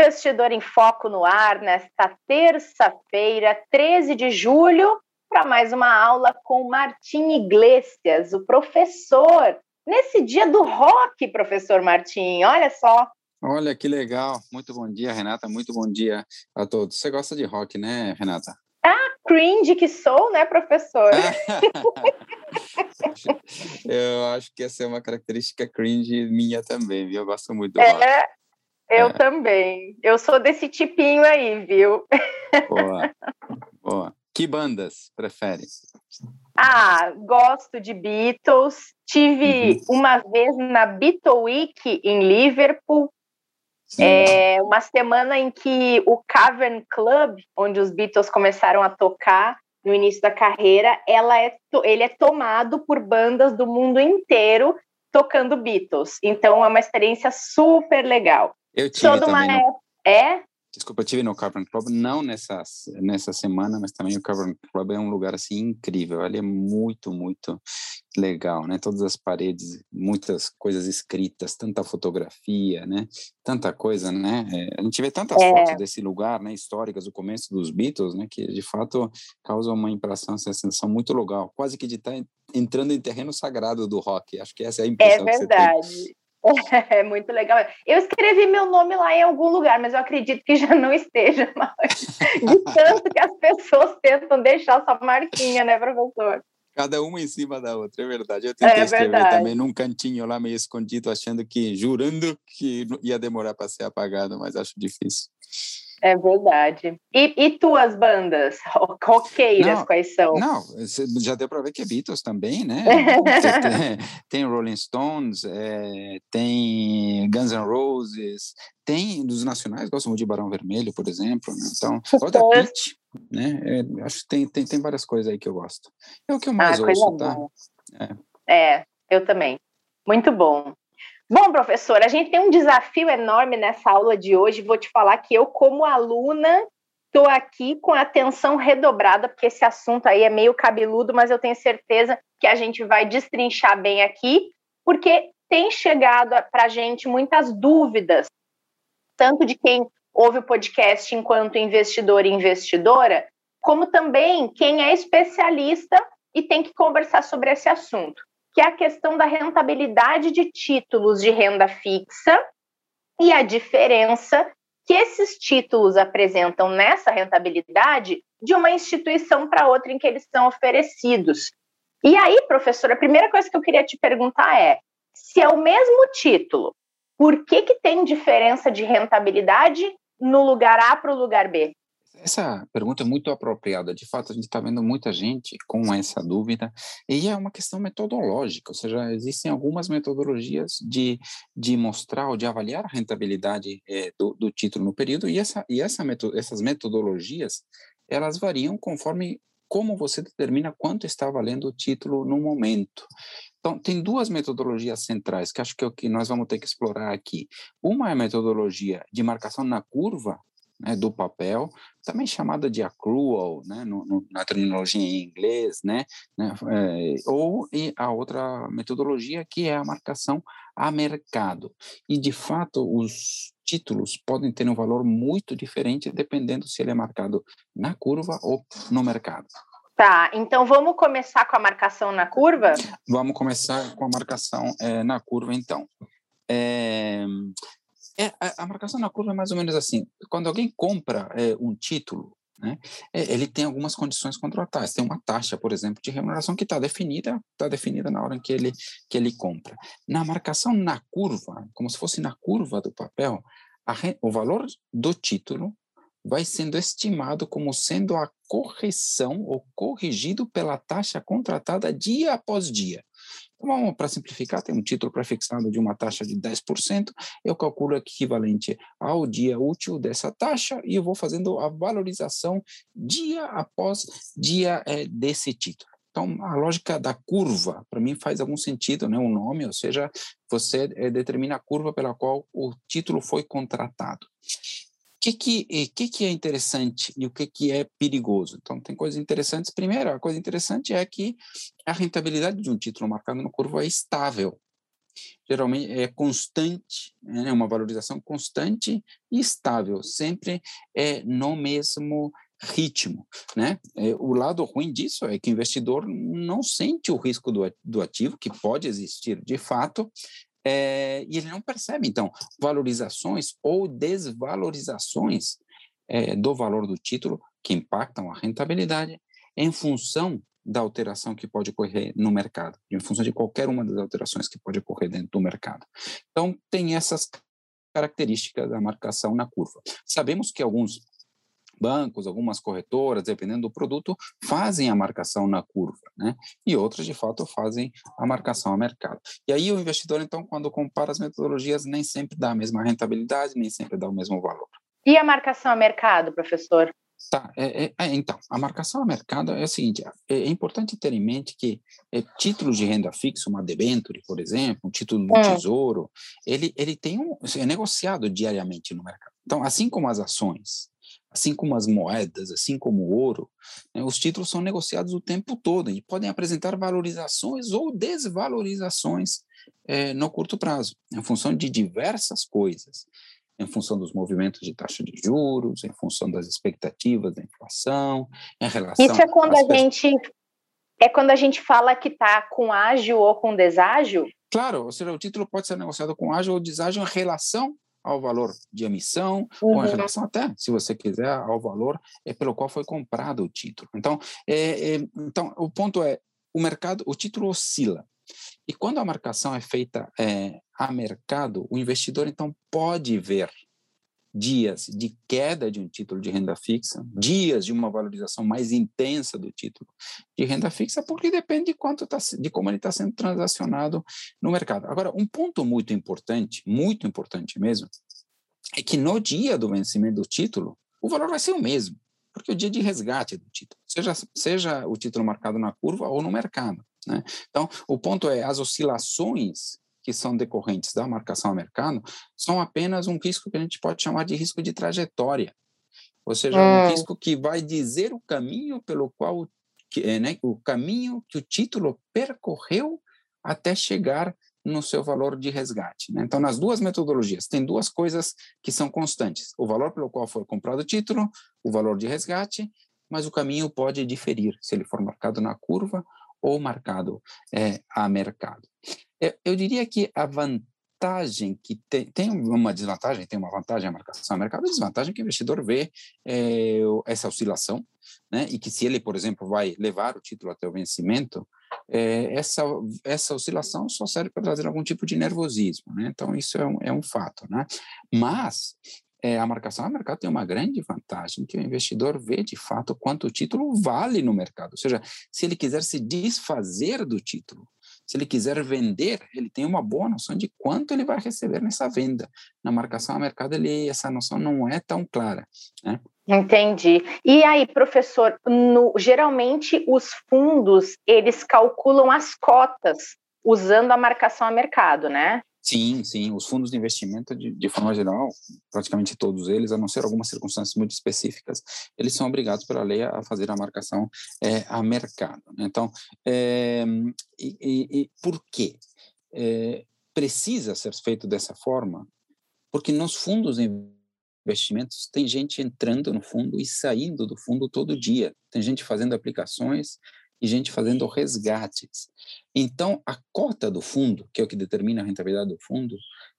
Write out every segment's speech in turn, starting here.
Investidor em Foco no ar nesta terça-feira, 13 de julho, para mais uma aula com Martim Iglesias, o professor. Nesse dia do rock, professor Martim, olha só. Olha que legal. Muito bom dia, Renata. Muito bom dia a todos. Você gosta de rock, né, Renata? Ah, cringe que sou, né, professor? Eu acho que essa é uma característica cringe minha também, viu? Eu gosto muito do rock. É, eu é. também. Eu sou desse tipinho aí, viu? Boa. Boa. Que bandas prefere? Ah, gosto de Beatles. Tive uhum. uma vez na Beatle Week em Liverpool. É, uma semana em que o Cavern Club, onde os Beatles começaram a tocar no início da carreira, ela é, ele é tomado por bandas do mundo inteiro tocando Beatles. Então é uma experiência super legal. Eu tive Toda também. Uma... É? Desculpa, eu tive no Cavern Club, não nessa, nessa semana, mas também o Cavern Club é um lugar assim incrível. Ali é muito, muito legal, né? Todas as paredes, muitas coisas escritas, tanta fotografia, né? Tanta coisa, né? É, a gente vê tantas é. fotos desse lugar, né? Históricas do começo dos Beatles, né? Que de fato causa uma impressão, uma sensação muito legal, quase que de estar tá entrando em terreno sagrado do rock. Acho que essa é a impressão é verdade. É muito legal. Eu escrevi meu nome lá em algum lugar, mas eu acredito que já não esteja mais. De tanto que as pessoas tentam deixar sua marquinha, né, professor? Cada uma em cima da outra, é verdade. Eu tentei é escrever verdade. também num cantinho lá meio escondido, achando que, jurando que ia demorar para ser apagado, mas acho difícil. É verdade. E, e tuas bandas roqueiras, não, quais são? Não, já deu para ver que é Beatles também, né? tem, tem, Rolling Stones, é, tem Guns N' Roses, tem dos nacionais, gosto muito de Barão Vermelho, por exemplo. Né? Então, gosto da Pitch, né? É, acho que tem, tem, tem várias coisas aí que eu gosto. É o que eu mais ah, ouço, tá? É. é, eu também. Muito bom. Bom, professora, a gente tem um desafio enorme nessa aula de hoje. Vou te falar que eu, como aluna, estou aqui com atenção redobrada, porque esse assunto aí é meio cabeludo, mas eu tenho certeza que a gente vai destrinchar bem aqui, porque tem chegado para a gente muitas dúvidas, tanto de quem ouve o podcast enquanto investidor e investidora, como também quem é especialista e tem que conversar sobre esse assunto que é a questão da rentabilidade de títulos de renda fixa e a diferença que esses títulos apresentam nessa rentabilidade de uma instituição para outra em que eles são oferecidos. E aí, professora, a primeira coisa que eu queria te perguntar é: se é o mesmo título, por que, que tem diferença de rentabilidade no lugar A para o lugar B? Essa pergunta é muito apropriada. De fato, a gente está vendo muita gente com essa dúvida, e é uma questão metodológica, ou seja, existem algumas metodologias de, de mostrar ou de avaliar a rentabilidade é, do, do, título no período, e, essa, e essa meto, essas metodologias elas variam conforme como você determina quanto está valendo o título no momento. Então, tem duas metodologias centrais que acho que é o que nós vamos ter que explorar aqui. Uma é a metodologia de marcação na curva, né, do papel, também chamada de accrual, né, no, no, na terminologia em inglês, né, né é, ou e a outra metodologia que é a marcação a mercado. E, de fato, os títulos podem ter um valor muito diferente dependendo se ele é marcado na curva ou no mercado. Tá, então vamos começar com a marcação na curva? Vamos começar com a marcação é, na curva, então. É, é, a, a, marcação na curva é mais ou menos assim. Quando alguém compra é, um título, né, é, ele tem algumas condições contratuais. Tem uma taxa, por exemplo, de remuneração que está definida, está definida na hora em que ele, que ele compra. Na marcação na curva, como se fosse na curva do papel, o valor do título vai sendo estimado como sendo a correção ou corrigido pela taxa contratada dia após dia. Então, para simplificar, tem um título prefixado de uma taxa de 10%, eu calculo equivalente ao dia útil dessa taxa e eu vou fazendo a valorização dia após dia é, desse título. Então, a lógica da curva, para mim, faz algum sentido, né? o nome, ou seja, você é, determina a curva pela qual o título foi contratado que, que, que, que é interessante e o que, que é perigoso? Então, tem coisas interessantes. Primeiro, a coisa interessante é que a rentabilidade de um título marcado no curva é estável. Geralmente é constante, né, é uma valorização constante e estável, sempre é no mesmo ritmo, né? É, o lado ruim disso é que o investidor não sente o risco do ativo, que pode existir de fato, é, e ele não percebe, então, valorizações ou desvalorizações é, do valor do título que impactam a rentabilidade em função da alteração que pode ocorrer no mercado, em função de qualquer uma das alterações que pode ocorrer dentro do mercado. Então, tem essas características da marcação na curva. Sabemos que alguns bancos, algumas corretoras, dependendo do produto, fazem a marcação na curva, né? E outras, de fato, fazem a marcação a mercado. E aí o investidor, então, quando compara as metodologias, nem sempre dá a mesma rentabilidade, nem sempre dá o mesmo valor. E a marcação a mercado, professor? Tá, é, é, é, então, a marcação a mercado é o seguinte, é, é importante ter em mente que é, títulos de renda fixa, uma debenture, por exemplo, um título do é. tesouro, ele, ele tem um, é negociado diariamente no mercado. Então, assim como as ações, assim como as moedas, assim como o ouro, né, os títulos são negociados o tempo todo e podem apresentar valorizações ou desvalorizações é, no curto prazo, em função de diversas coisas, em função dos movimentos de taxa de juros, em função das expectativas da inflação, em relação. Isso é quando a gente é quando a gente fala que está com ágil ou com deságio? Claro, ou seja, o título pode ser negociado com ágil ou deságio em relação ao valor de emissão, uhum. ou em relação até, se você quiser, ao valor é pelo qual foi comprado o título. Então, é, é, então o ponto é, o mercado, o título oscila. E quando a marcação é feita é, a mercado, o investidor então pode ver dias de queda de um título de renda fixa, dias de uma valorização mais intensa do título de renda fixa, porque depende de quanto tá, de como ele está sendo transacionado no mercado. Agora, um ponto muito importante, muito importante mesmo, é que no dia do vencimento do título, o valor vai ser o mesmo, porque é o dia de resgate do título, seja, seja o título marcado na curva ou no mercado. Né? Então, o ponto é, as oscilações que são decorrentes da marcação a mercado são apenas um risco que a gente pode chamar de risco de trajetória. Ou seja, um hum. risco que vai dizer o caminho pelo qual, que, né, o caminho que o título percorreu até chegar no seu valor de resgate. Né? Então, nas duas metodologias, tem duas coisas que são constantes: o valor pelo qual foi comprado o título, o valor de resgate, mas o caminho pode diferir se ele for marcado na curva ou marcado é, a mercado. Eu, eu diria que a vantagem que tem, tem uma desvantagem, tem uma vantagem a marcação a mercado, a desvantagem que o investidor vê é, essa oscilação, né? E que se ele, por exemplo, vai levar o título até o vencimento, é, essa, essa oscilação só serve para trazer algum tipo de nervosismo, né? Então, isso é um, é um fato, né? Mas é, a marcação a mercado tem uma grande vantagem, que o investidor vê de fato quanto o título vale no mercado. Ou seja, se ele quiser se desfazer do título, se ele quiser vender, ele tem uma boa noção de quanto ele vai receber nessa venda. Na marcação a mercado, ele, essa noção não é tão clara. Né? Entendi. E aí, professor, no, geralmente os fundos, eles calculam as cotas usando a marcação a mercado, né? Sim, sim. Os fundos de investimento, de, de, forma geral, praticamente todos eles, a não ser algumas circunstâncias muito específicas, eles são obrigados pela lei a fazer a marcação é, a mercado. Né? Então, é, e, e, e, por quê? É, precisa ser feito dessa forma, porque nos fundos de investimentos tem gente entrando no fundo e saindo do fundo todo dia. Tem gente fazendo aplicações e gente fazendo resgates. Então, a cota do fundo, que é o que determina a rentabilidade do fundo,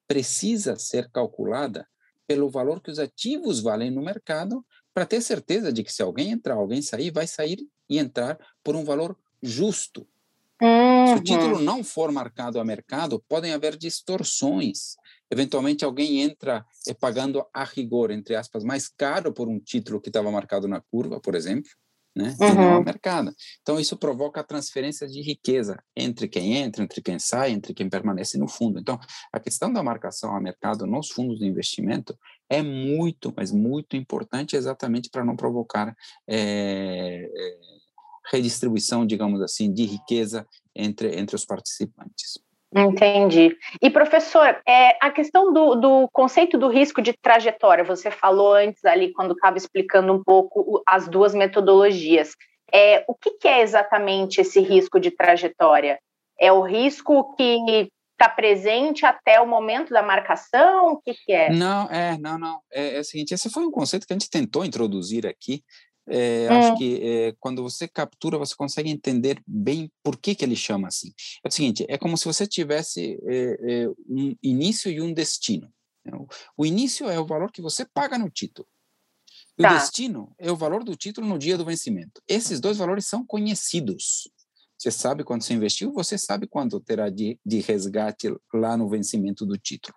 precisa ser calculada pelo valor que os ativos valem no mercado, para ter certeza de que se alguém entrar, alguém sair, vai sair e entrar por um valor justo. Uhum. Se o título não for marcado a mercado, podem haver distorções. Eventualmente, alguém entra pagando a rigor, entre aspas, mais caro por um título que estava marcado na curva, por exemplo, né? Uhum. Não ao mercado. Então, isso provoca a transferência de riqueza entre quem entra, entre quem sai, entre quem permanece no fundo. Então, a questão da marcação ao mercado nos fundos de investimento é muito, mas muito importante exatamente para não provocar é, redistribuição, digamos assim, de riqueza entre, entre os participantes. Entendi. E, professor, é, a questão do, do, conceito do risco de trajetória, você falou antes ali, quando estava explicando um pouco as duas metodologias. É, o que, que é exatamente esse risco de trajetória? É o risco que está presente até o momento da marcação? O que, que é? Não, é, não, não. É, é o seguinte, esse foi um conceito que a gente tentou introduzir aqui, é, hum. Acho que é, quando você captura, você consegue entender bem por que, que ele chama assim. É o seguinte: é como se você tivesse é, um início e um destino. Né? O início é o valor que você paga no título. Tá. o destino é o valor do título no dia do vencimento. Esses dois valores são conhecidos. Você sabe quando você investiu, você sabe quanto terá de, de resgate lá no vencimento do título.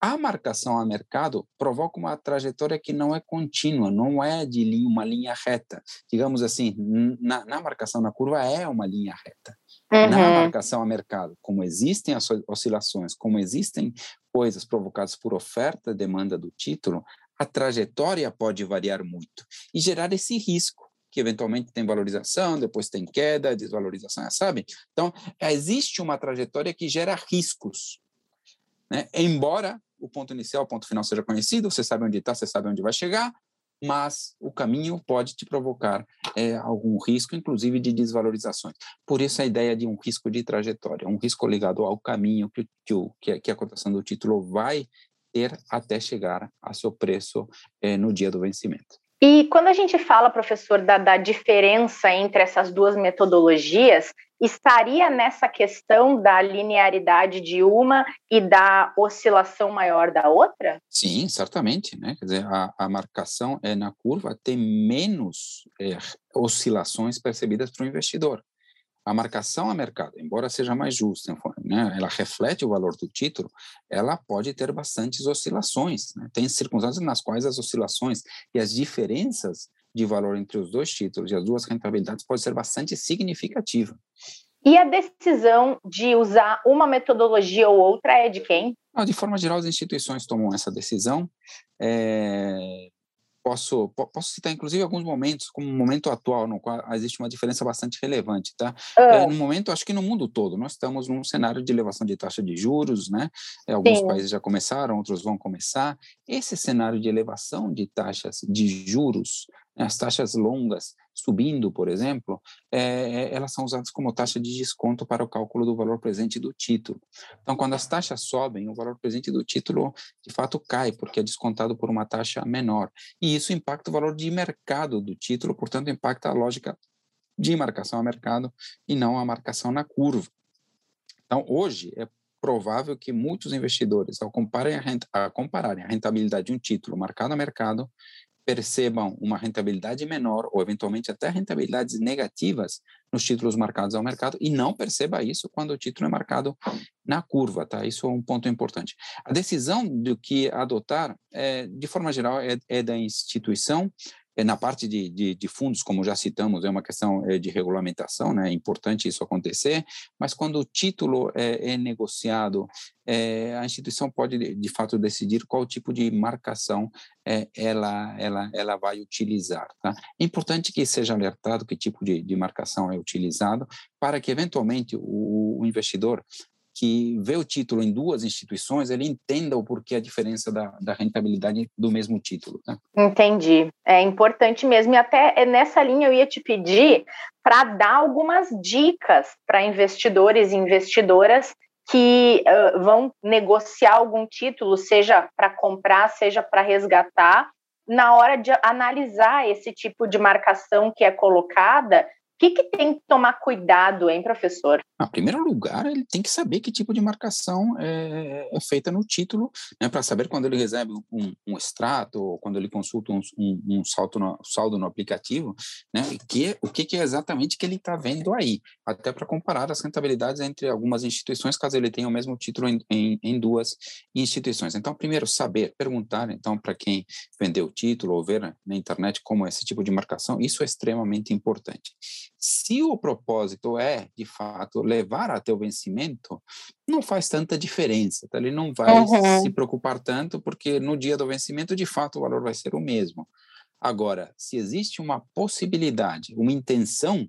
A marcação a mercado provoca uma trajetória que não é contínua, não é de linha, uma linha reta. Digamos assim, na, na marcação na curva é uma linha reta. Uhum. Na marcação a mercado, como existem as oscilações, como existem coisas provocadas por oferta e demanda do título, a trajetória pode variar muito e gerar esse risco que eventualmente tem valorização, depois tem queda, desvalorização, sabe? Então, existe uma trajetória que gera riscos. Né? Embora o ponto inicial, o ponto final seja conhecido, você sabe onde está, você sabe onde vai chegar, mas o caminho pode te provocar é, algum risco, inclusive de desvalorizações. Por isso a ideia de um risco de trajetória, um risco ligado ao caminho que, que, que a cotação do título vai ter até chegar a seu preço é, no dia do vencimento. E quando a gente fala, professor, da, da diferença entre essas duas metodologias, estaria nessa questão da linearidade de uma e da oscilação maior da outra? Sim, certamente. Né? Quer dizer, a, a marcação é na curva tem menos é, oscilações percebidas para o investidor a marcação a mercado, embora seja mais justa, né, ela reflete o valor do título, ela pode ter bastantes oscilações. Né? Tem circunstâncias nas quais as oscilações e as diferenças de valor entre os dois títulos e as duas rentabilidades pode ser bastante significativa. E a decisão de usar uma metodologia ou outra é de quem? de forma geral, as instituições tomam essa decisão. É, posso, posso citar, inclusive, alguns momentos, como o momento atual, no qual existe uma diferença bastante relevante, tá? É, no momento, acho que no mundo todo, nós estamos num cenário de elevação de taxa de juros, né? É, alguns Sim. países já começaram, outros vão começar. Esse cenário de elevação de taxas de juros as taxas longas subindo, por exemplo, é, elas são usadas como taxa de desconto para o cálculo do valor presente do título. Então, quando as taxas sobem, o valor presente do título de fato cai, porque é descontado por uma taxa menor. E isso impacta o valor de mercado do título, portanto, impacta a lógica de marcação a mercado e não a marcação na curva. Então, hoje é provável que muitos investidores, ao compararem a compararem a rentabilidade de um título marcado a mercado, percebam uma rentabilidade menor ou eventualmente até rentabilidades negativas nos títulos marcados ao mercado e não perceba isso quando o título é marcado na curva, tá? Isso é um ponto importante. A decisão do que adotar, é, de forma geral, é, é da instituição na parte de, de, de, fundos, como já citamos, é uma questão é, de regulamentação, né? é importante isso acontecer, mas quando o título é, é negociado, é, a instituição pode, de fato, decidir qual tipo de marcação é, ela, ela, ela vai utilizar. Tá? É importante que seja alertado que tipo de, de marcação é utilizado, para que, eventualmente, o, o investidor que vê o título em duas instituições, ele entenda o porquê a diferença da, da rentabilidade do mesmo título. Né? Entendi. É importante mesmo. E até nessa linha eu ia te pedir para dar algumas dicas para investidores e investidoras que uh, vão negociar algum título, seja para comprar, seja para resgatar, na hora de analisar esse tipo de marcação que é colocada, o que, que tem que tomar cuidado, hein, professor? Em primeiro lugar, ele tem que saber que tipo de marcação é, é feita no título, né, para saber quando ele recebe um, um, extrato ou quando ele consulta um, um, um saldo, no, saldo no aplicativo, né, que, o que, que é exatamente que ele está vendo aí, até para comparar as rentabilidades entre algumas instituições, caso ele tenha o mesmo título em, em, em duas instituições. Então, primeiro, saber, perguntar, então, para quem vendeu o título ou ver na internet como é esse tipo de marcação, isso é extremamente importante. Se o propósito é, de fato, levar até o vencimento, não faz tanta diferença. Tá? Ele não vai uhum. se preocupar tanto, porque no dia do vencimento, de fato, o valor vai ser o mesmo. Agora, se existe uma possibilidade, uma intenção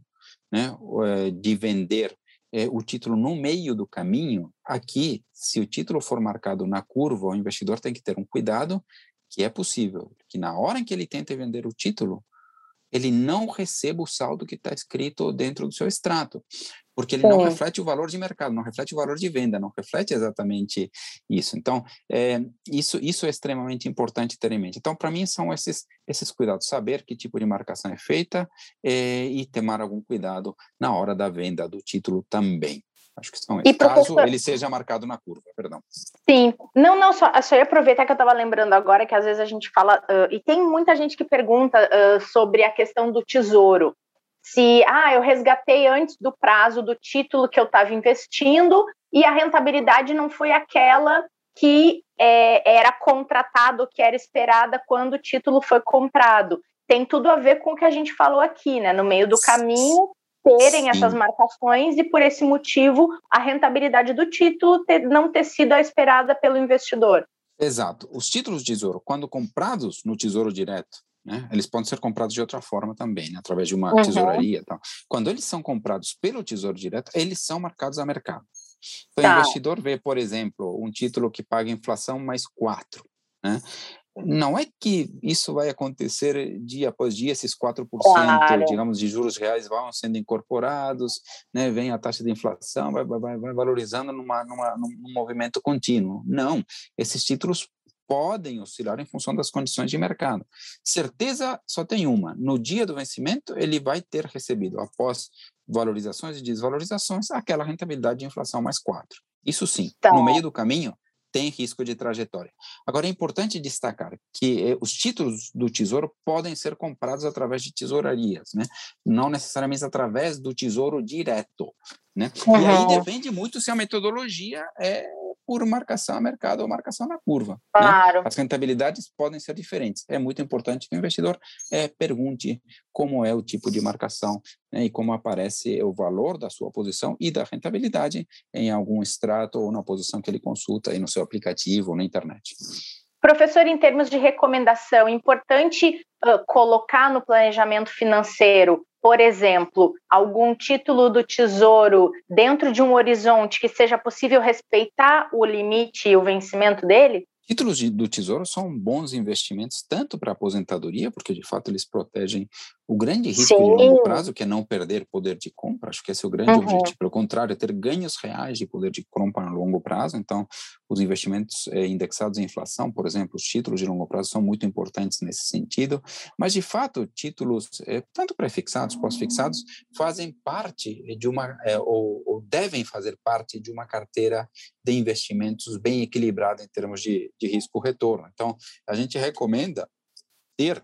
né, eh, de vender é, o título no meio do caminho, aqui, se o título for marcado na curva, o investidor tem que ter um cuidado que é possível, que na hora em que ele tenta vender o título, ele não receba o saldo que está escrito dentro do seu extrato, porque ele Sim. não reflete o valor de mercado, não reflete o valor de venda, não reflete exatamente isso. Então, é, isso, isso é extremamente importante ter em mente. Então, para mim, são esses, esses cuidados, saber que tipo de marcação é feita é, e tomar algum cuidado na hora da venda do título também. Acho que são esses. E, professor... Caso ele seja marcado na curva, perdão. Sim. Não, não, só, só ia aproveitar que eu estava lembrando agora que às vezes a gente fala, uh, e tem muita gente que pergunta uh, sobre a questão do tesouro. Se, ah, eu resgatei antes do prazo do título que eu estava investindo e a rentabilidade não foi aquela que é, era contratado, que era esperada quando o título foi comprado. Tem tudo a ver com o que a gente falou aqui, né? No meio do caminho, terem Sim. essas marcações e por esse motivo a rentabilidade do título ter, não ter sido a esperada pelo investidor. Exato. Os títulos de tesouro, quando comprados no Tesouro Direto, né, eles podem ser comprados de outra forma também, né, através de uma uhum. tesouraria. Tal. Quando eles são comprados pelo Tesouro Direto, eles são marcados a mercado. Então, tá. o investidor vê, por exemplo, um título que paga inflação mais 4. Né? Não é que isso vai acontecer dia após dia, esses 4%, claro. digamos, de juros reais vão sendo incorporados, né, vem a taxa de inflação, vai, vai, vai valorizando numa, numa, num movimento contínuo. Não, esses títulos podem oscilar em função das condições de mercado. Certeza só tem uma: no dia do vencimento, ele vai ter recebido, após valorizações e desvalorizações, aquela rentabilidade de inflação mais 4. Isso sim, tá. no meio do caminho, tem risco de trajetória. Agora, é importante destacar que eh, os títulos do Tesouro podem ser comprados através de tesourarias, né? não necessariamente através do Tesouro direto. Né? Uhum. E aí depende muito se a metodologia é por marcação a mercado ou marcação na curva. Né? Claro. Né? As rentabilidades podem ser diferentes. É muito importante que o investidor é, pergunte como é o tipo de marcação né, e como aparece o valor da sua posição e da rentabilidade em algum extrato ou na posição que ele consulta aí no seu aplicativo ou na internet. Professor, em termos de recomendação, é importante uh, colocar no planejamento financeiro por exemplo, algum título do Tesouro dentro de um horizonte que seja possível respeitar o limite e o vencimento dele? Títulos de, do Tesouro são bons investimentos tanto para a aposentadoria, porque de fato eles protegem o grande risco Sim. de longo prazo, que é não perder poder de compra, acho que esse é o grande uhum. objetivo. Pelo contrário, é ter ganhos reais de poder de compra no longo prazo. Então, os investimentos é, indexados à inflação, por exemplo, os títulos de longo prazo são muito importantes nesse sentido. Mas, de fato, títulos, é, tanto pré-fixados, pós-fixados, fazem parte de uma, é, ou, ou, devem fazer parte de uma carteira de investimentos bem equilibrada em termos de, de risco-retorno. Então, a gente recomenda ter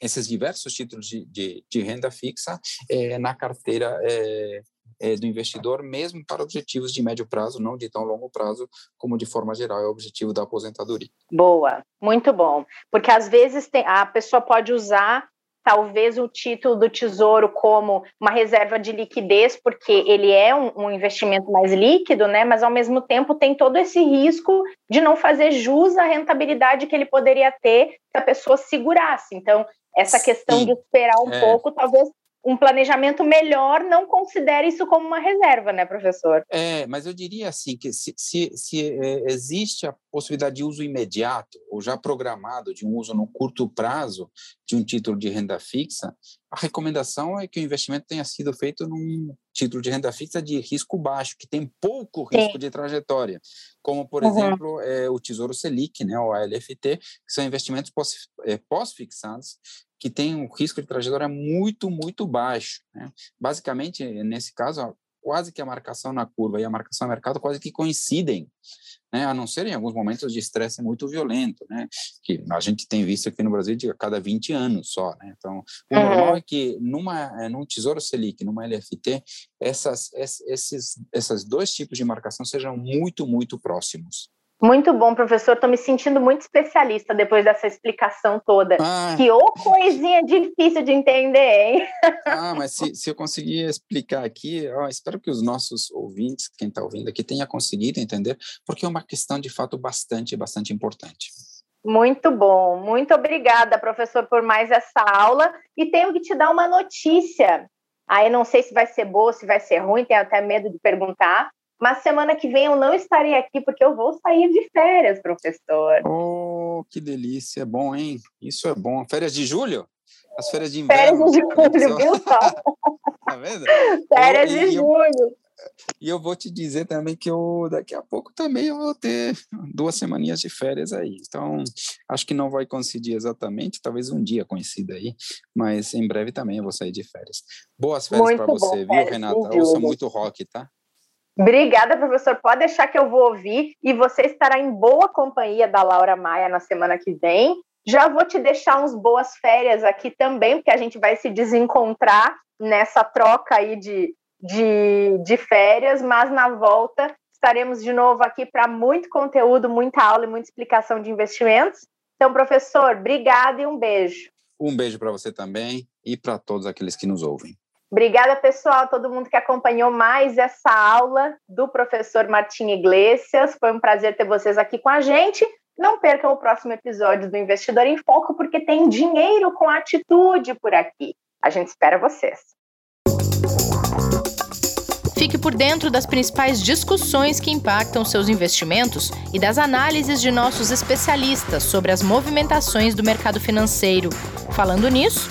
esses diversos títulos de, de, de renda fixa é, na carteira é, é, do investidor, mesmo para objetivos de médio prazo, não de tão longo prazo, como de forma geral é o objetivo da aposentadoria. Boa, muito bom. Porque às vezes tem, a pessoa pode usar talvez o título do tesouro como uma reserva de liquidez, porque ele é um, um, investimento mais líquido, né? Mas ao mesmo tempo tem todo esse risco de não fazer jus à rentabilidade que ele poderia ter se a pessoa segurasse. Então, essa questão de esperar um é. pouco, talvez um planejamento melhor não considere isso como uma reserva, né, professor? É, mas eu diria assim que se, se, se é, existe a possibilidade de uso imediato ou já programado de um uso no curto prazo de um título de renda fixa, a recomendação é que o investimento tenha sido feito num título de renda fixa de risco baixo, que tem pouco risco Sim. de trajetória, como, por uhum. exemplo, é, o Tesouro Selic, né, o ALFT, que são investimentos é, pós-fixados, que têm um risco de trajetória muito, muito baixo. Né? Basicamente, nesse caso, quase que a marcação na curva e a marcação no mercado quase que coincidem né, a não ser em alguns momentos de estresse muito violento, né, que a gente tem visto aqui no Brasil de cada 20 anos só, né, então o uhum. normal é que numa, é, num Tesouro Selic, numa LFT, essas, esses, esses dois tipos de marcação sejam muito, muito próximos. Muito bom, professor. Estou me sentindo muito especialista depois dessa explicação toda. Ah. Que ô coisinha difícil de entender, hein? Ah, mas se, se eu conseguir explicar aqui, ó, espero que os nossos ouvintes, quem está ouvindo aqui, tenha conseguido entender, porque é uma questão de fato bastante, bastante importante. Muito bom. Muito obrigada, professor, por mais essa aula. E tenho que te dar uma notícia. Aí não sei se vai ser boa, se vai ser ruim, tenho até medo de perguntar. Mas semana que vem eu não estarei aqui porque eu vou sair de férias, professor. Oh, que delícia, é bom, hein? Isso é bom. Férias de julho? As férias de inverno. Férias de julho, viu só? tá vendo? Férias eu, de julho. Eu, e eu vou te dizer também que eu daqui a pouco também eu vou ter duas semaninhas de férias aí. Então, acho que não vai coincidir exatamente, talvez um dia coincida aí, mas em breve também eu vou sair de férias. Boas férias para você, bom, viu, Renata? Ouça muito rock, tá? Obrigada, professor. Pode deixar que eu vou ouvir e você estará em boa companhia da Laura Maia na semana que vem. Já vou te deixar uns boas férias aqui também, porque a gente vai se desencontrar nessa troca aí de, de, de férias, mas na volta estaremos de novo aqui para muito conteúdo, muita aula e muita explicação de investimentos. Então, professor, obrigado e um beijo. Um beijo para você também e para todos aqueles que nos ouvem. Obrigada, pessoal, todo mundo que acompanhou mais essa aula do professor Martim Iglesias. Foi um prazer ter vocês aqui com a gente. Não percam o próximo episódio do Investidor em Foco, porque tem dinheiro com atitude por aqui. A gente espera vocês. Fique por dentro das principais discussões que impactam seus investimentos e das análises de nossos especialistas sobre as movimentações do mercado financeiro. Falando nisso,